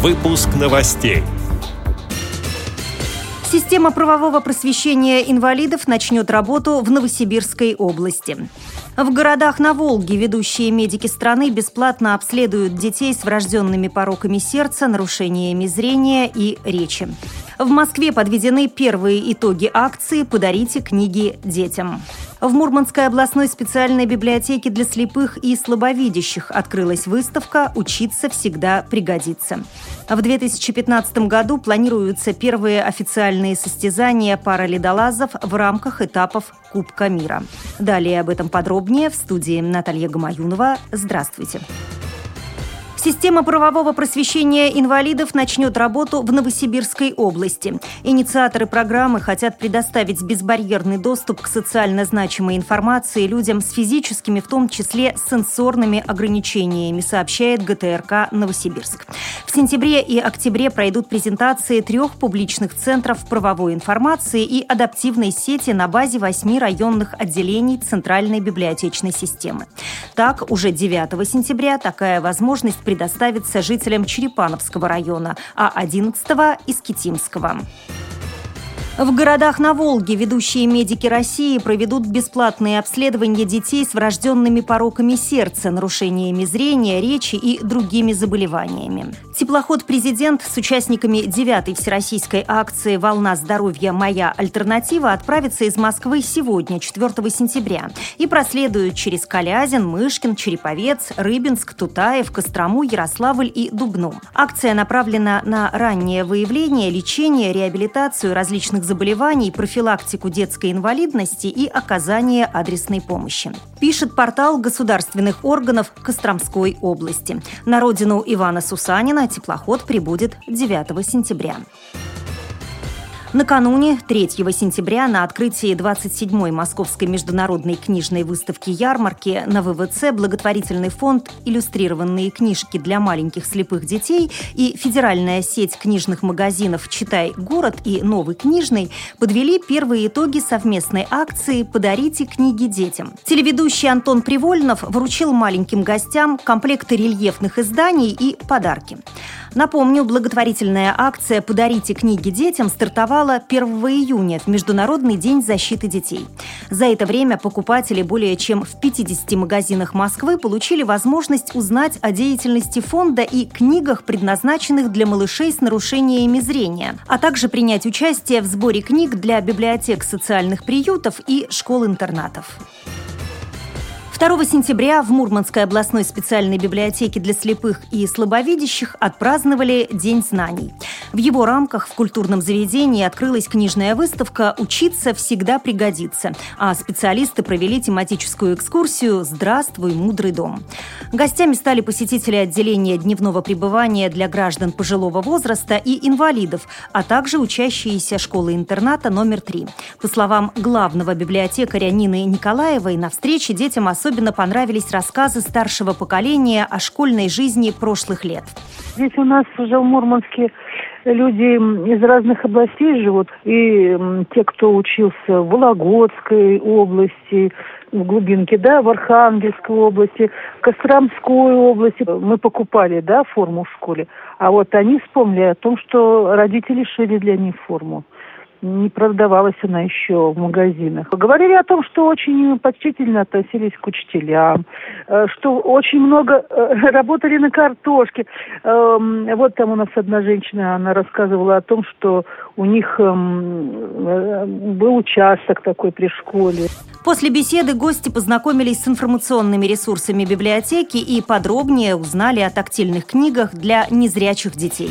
Выпуск новостей. Система правового просвещения инвалидов начнет работу в Новосибирской области. В городах на Волге ведущие медики страны бесплатно обследуют детей с врожденными пороками сердца, нарушениями зрения и речи. В Москве подведены первые итоги акции «Подарите книги детям». В Мурманской областной специальной библиотеке для слепых и слабовидящих открылась выставка «Учиться всегда пригодится». В 2015 году планируются первые официальные состязания параледолазов в рамках этапов Кубка мира. Далее об этом подробнее в студии Наталья Гамаюнова. Здравствуйте. Здравствуйте. Система правового просвещения инвалидов начнет работу в Новосибирской области. Инициаторы программы хотят предоставить безбарьерный доступ к социально значимой информации людям с физическими, в том числе сенсорными ограничениями, сообщает ГТРК «Новосибирск». В сентябре и октябре пройдут презентации трех публичных центров правовой информации и адаптивной сети на базе восьми районных отделений Центральной библиотечной системы. Так, уже 9 сентября такая возможность предоставится жителям Черепановского района, а 11 – из Китимского. В городах на Волге ведущие медики России проведут бесплатные обследования детей с врожденными пороками сердца, нарушениями зрения, речи и другими заболеваниями. Теплоход «Президент» с участниками 9-й всероссийской акции «Волна здоровья. Моя альтернатива» отправится из Москвы сегодня, 4 сентября, и проследует через Калязин, Мышкин, Череповец, Рыбинск, Тутаев, Кострому, Ярославль и Дубну. Акция направлена на раннее выявление, лечение, реабилитацию различных заболеваний, профилактику детской инвалидности и оказание адресной помощи. Пишет портал государственных органов Костромской области. На родину Ивана Сусанина теплоход прибудет 9 сентября. Накануне, 3 сентября, на открытии 27-й Московской международной книжной выставки ярмарки на ВВЦ благотворительный фонд «Иллюстрированные книжки для маленьких слепых детей» и федеральная сеть книжных магазинов «Читай город» и «Новый книжный» подвели первые итоги совместной акции «Подарите книги детям». Телеведущий Антон Привольнов вручил маленьким гостям комплекты рельефных изданий и подарки. Напомню, благотворительная акция «Подарите книги детям» стартовала 1 июня в Международный день защиты детей. За это время покупатели более чем в 50 магазинах Москвы получили возможность узнать о деятельности фонда и книгах, предназначенных для малышей с нарушениями зрения, а также принять участие в сборе книг для библиотек социальных приютов и школ-интернатов. 2 сентября в Мурманской областной специальной библиотеке для слепых и слабовидящих отпраздновали День знаний. В его рамках в культурном заведении открылась книжная выставка «Учиться всегда пригодится», а специалисты провели тематическую экскурсию «Здравствуй, мудрый дом». Гостями стали посетители отделения дневного пребывания для граждан пожилого возраста и инвалидов, а также учащиеся школы-интерната номер три. По словам главного библиотекаря Нины Николаевой, на встрече детям особенно особенно понравились рассказы старшего поколения о школьной жизни прошлых лет. Здесь у нас уже в Мурманске люди из разных областей живут. И те, кто учился в Вологодской области, в глубинке, да, в Архангельской области, в Костромской области. Мы покупали, да, форму в школе. А вот они вспомнили о том, что родители шили для них форму не продавалась она еще в магазинах. Говорили о том, что очень почтительно относились к учителям, э, что очень много э, работали на картошке. Эм, вот там у нас одна женщина, она рассказывала о том, что у них эм, э, был участок такой при школе. После беседы гости познакомились с информационными ресурсами библиотеки и подробнее узнали о тактильных книгах для незрячих детей.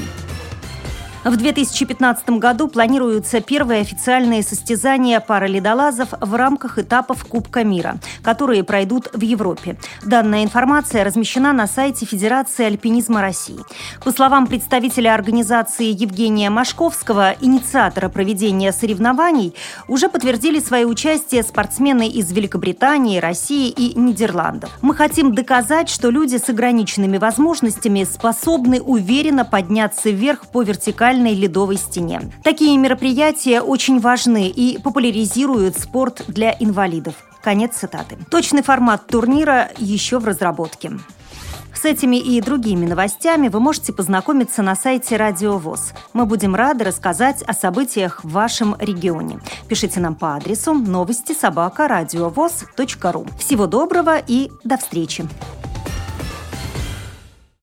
В 2015 году планируются первые официальные состязания параледолазов в рамках этапов Кубка мира, которые пройдут в Европе. Данная информация размещена на сайте Федерации альпинизма России. По словам представителя организации Евгения Машковского, инициатора проведения соревнований, уже подтвердили свое участие спортсмены из Великобритании, России и Нидерландов. Мы хотим доказать, что люди с ограниченными возможностями способны уверенно подняться вверх по вертикальной виртуальной ледовой стене. Такие мероприятия очень важны и популяризируют спорт для инвалидов. Конец цитаты. Точный формат турнира еще в разработке. С этими и другими новостями вы можете познакомиться на сайте Радио ВОЗ. Мы будем рады рассказать о событиях в вашем регионе. Пишите нам по адресу новости собака ру. Всего доброго и до встречи!